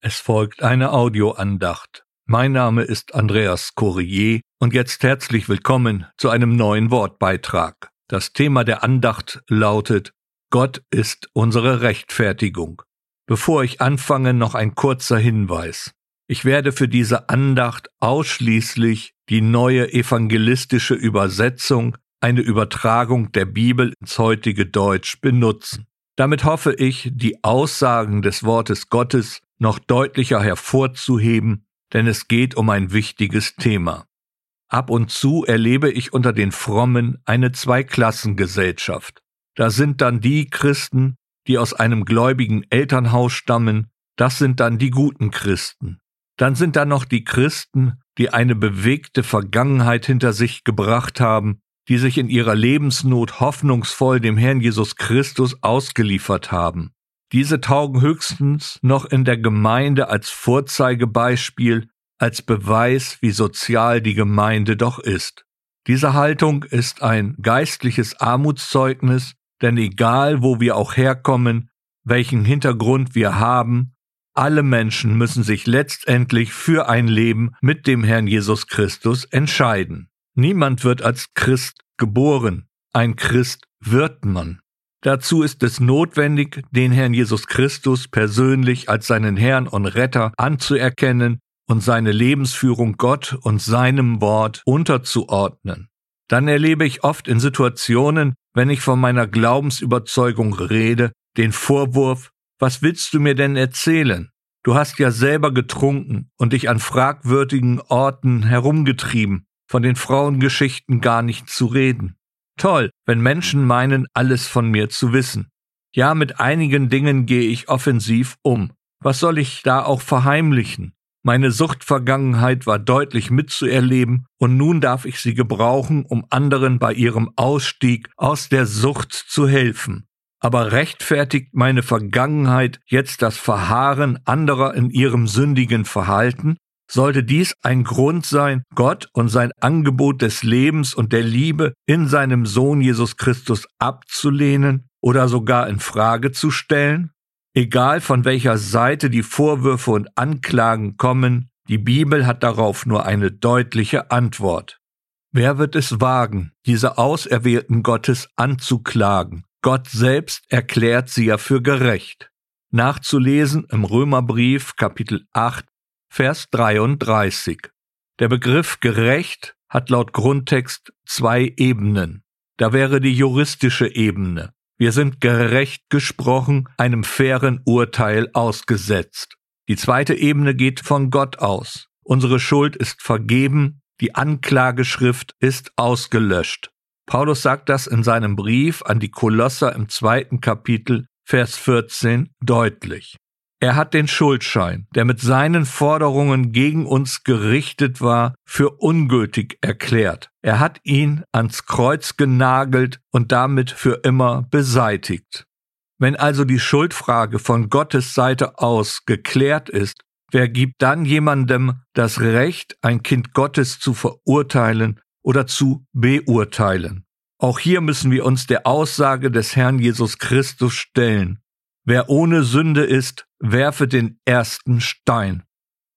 Es folgt eine Audioandacht. Mein Name ist Andreas Courier und jetzt herzlich willkommen zu einem neuen Wortbeitrag. Das Thema der Andacht lautet Gott ist unsere Rechtfertigung. Bevor ich anfange, noch ein kurzer Hinweis. Ich werde für diese Andacht ausschließlich die neue evangelistische Übersetzung, eine Übertragung der Bibel ins heutige Deutsch benutzen. Damit hoffe ich, die Aussagen des Wortes Gottes noch deutlicher hervorzuheben, denn es geht um ein wichtiges Thema. Ab und zu erlebe ich unter den Frommen eine Zweiklassengesellschaft. Da sind dann die Christen, die aus einem gläubigen Elternhaus stammen, das sind dann die guten Christen. Dann sind da noch die Christen, die eine bewegte Vergangenheit hinter sich gebracht haben, die sich in ihrer Lebensnot hoffnungsvoll dem Herrn Jesus Christus ausgeliefert haben. Diese taugen höchstens noch in der Gemeinde als Vorzeigebeispiel, als Beweis, wie sozial die Gemeinde doch ist. Diese Haltung ist ein geistliches Armutszeugnis, denn egal wo wir auch herkommen, welchen Hintergrund wir haben, alle Menschen müssen sich letztendlich für ein Leben mit dem Herrn Jesus Christus entscheiden. Niemand wird als Christ geboren, ein Christ wird man. Dazu ist es notwendig, den Herrn Jesus Christus persönlich als seinen Herrn und Retter anzuerkennen und seine Lebensführung Gott und seinem Wort unterzuordnen. Dann erlebe ich oft in Situationen, wenn ich von meiner Glaubensüberzeugung rede, den Vorwurf, was willst du mir denn erzählen? Du hast ja selber getrunken und dich an fragwürdigen Orten herumgetrieben, von den Frauengeschichten gar nicht zu reden. Toll, wenn Menschen meinen, alles von mir zu wissen. Ja, mit einigen Dingen gehe ich offensiv um. Was soll ich da auch verheimlichen? Meine Suchtvergangenheit war deutlich mitzuerleben und nun darf ich sie gebrauchen, um anderen bei ihrem Ausstieg aus der Sucht zu helfen. Aber rechtfertigt meine Vergangenheit jetzt das Verharren anderer in ihrem sündigen Verhalten? Sollte dies ein Grund sein, Gott und sein Angebot des Lebens und der Liebe in seinem Sohn Jesus Christus abzulehnen oder sogar in Frage zu stellen? Egal von welcher Seite die Vorwürfe und Anklagen kommen, die Bibel hat darauf nur eine deutliche Antwort. Wer wird es wagen, diese Auserwählten Gottes anzuklagen? Gott selbst erklärt sie ja für gerecht. Nachzulesen im Römerbrief Kapitel 8 Vers 33. Der Begriff gerecht hat laut Grundtext zwei Ebenen. Da wäre die juristische Ebene. Wir sind gerecht gesprochen, einem fairen Urteil ausgesetzt. Die zweite Ebene geht von Gott aus. Unsere Schuld ist vergeben, die Anklageschrift ist ausgelöscht. Paulus sagt das in seinem Brief an die Kolosser im zweiten Kapitel, Vers 14 deutlich. Er hat den Schuldschein, der mit seinen Forderungen gegen uns gerichtet war, für ungültig erklärt. Er hat ihn ans Kreuz genagelt und damit für immer beseitigt. Wenn also die Schuldfrage von Gottes Seite aus geklärt ist, wer gibt dann jemandem das Recht, ein Kind Gottes zu verurteilen oder zu beurteilen? Auch hier müssen wir uns der Aussage des Herrn Jesus Christus stellen. Wer ohne Sünde ist, werfe den ersten Stein.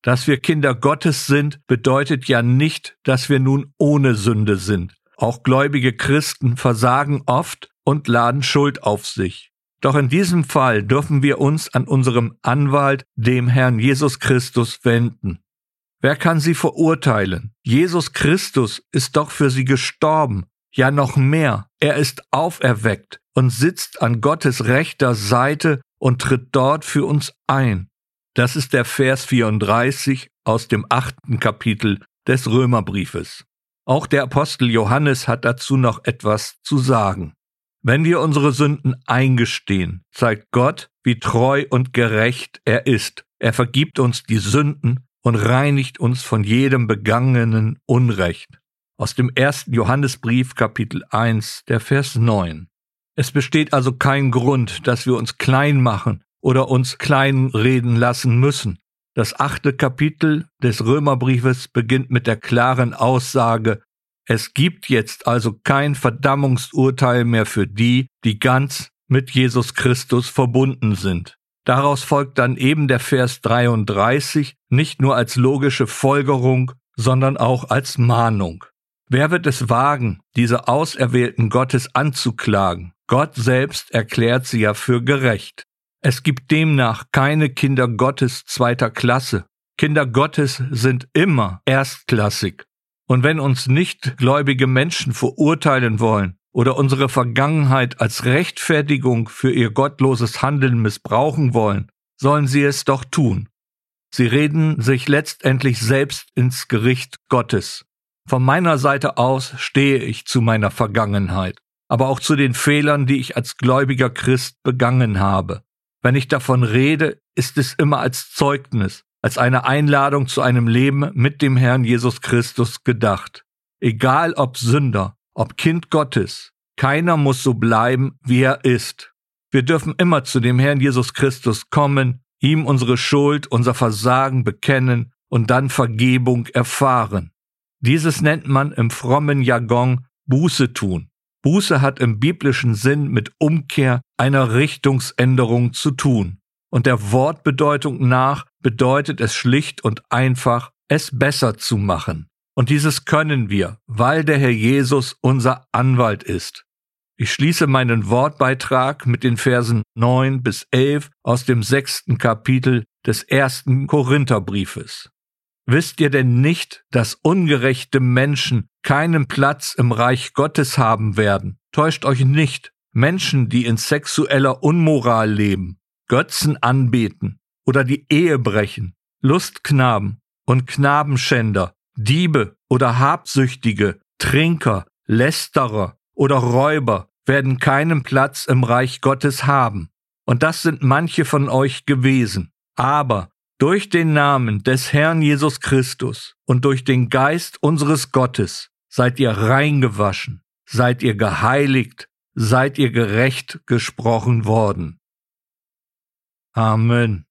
Dass wir Kinder Gottes sind, bedeutet ja nicht, dass wir nun ohne Sünde sind. Auch gläubige Christen versagen oft und laden Schuld auf sich. Doch in diesem Fall dürfen wir uns an unserem Anwalt, dem Herrn Jesus Christus, wenden. Wer kann sie verurteilen? Jesus Christus ist doch für sie gestorben. Ja noch mehr, er ist auferweckt und sitzt an Gottes rechter Seite und tritt dort für uns ein. Das ist der Vers 34 aus dem achten Kapitel des Römerbriefes. Auch der Apostel Johannes hat dazu noch etwas zu sagen. Wenn wir unsere Sünden eingestehen, zeigt Gott, wie treu und gerecht er ist. Er vergibt uns die Sünden und reinigt uns von jedem begangenen Unrecht. Aus dem ersten Johannesbrief Kapitel 1, der Vers 9. Es besteht also kein Grund, dass wir uns klein machen oder uns klein reden lassen müssen. Das achte Kapitel des Römerbriefes beginnt mit der klaren Aussage, es gibt jetzt also kein Verdammungsurteil mehr für die, die ganz mit Jesus Christus verbunden sind. Daraus folgt dann eben der Vers 33 nicht nur als logische Folgerung, sondern auch als Mahnung. Wer wird es wagen, diese Auserwählten Gottes anzuklagen? Gott selbst erklärt sie ja für gerecht. Es gibt demnach keine Kinder Gottes zweiter Klasse. Kinder Gottes sind immer erstklassig. Und wenn uns nicht gläubige Menschen verurteilen wollen oder unsere Vergangenheit als Rechtfertigung für ihr gottloses Handeln missbrauchen wollen, sollen sie es doch tun. Sie reden sich letztendlich selbst ins Gericht Gottes. Von meiner Seite aus stehe ich zu meiner Vergangenheit, aber auch zu den Fehlern, die ich als gläubiger Christ begangen habe. Wenn ich davon rede, ist es immer als Zeugnis, als eine Einladung zu einem Leben mit dem Herrn Jesus Christus gedacht. Egal ob Sünder, ob Kind Gottes, keiner muss so bleiben, wie er ist. Wir dürfen immer zu dem Herrn Jesus Christus kommen, ihm unsere Schuld, unser Versagen bekennen und dann Vergebung erfahren. Dieses nennt man im frommen Jargon Buße tun. Buße hat im biblischen Sinn mit Umkehr einer Richtungsänderung zu tun. Und der Wortbedeutung nach bedeutet es schlicht und einfach, es besser zu machen. Und dieses können wir, weil der Herr Jesus unser Anwalt ist. Ich schließe meinen Wortbeitrag mit den Versen 9 bis 11 aus dem sechsten Kapitel des ersten Korintherbriefes. Wisst ihr denn nicht, dass ungerechte Menschen keinen Platz im Reich Gottes haben werden? Täuscht euch nicht. Menschen, die in sexueller Unmoral leben, Götzen anbeten oder die Ehe brechen, Lustknaben und Knabenschänder, Diebe oder Habsüchtige, Trinker, Lästerer oder Räuber werden keinen Platz im Reich Gottes haben. Und das sind manche von euch gewesen. Aber durch den Namen des Herrn Jesus Christus und durch den Geist unseres Gottes seid ihr reingewaschen, seid ihr geheiligt, seid ihr gerecht gesprochen worden. Amen.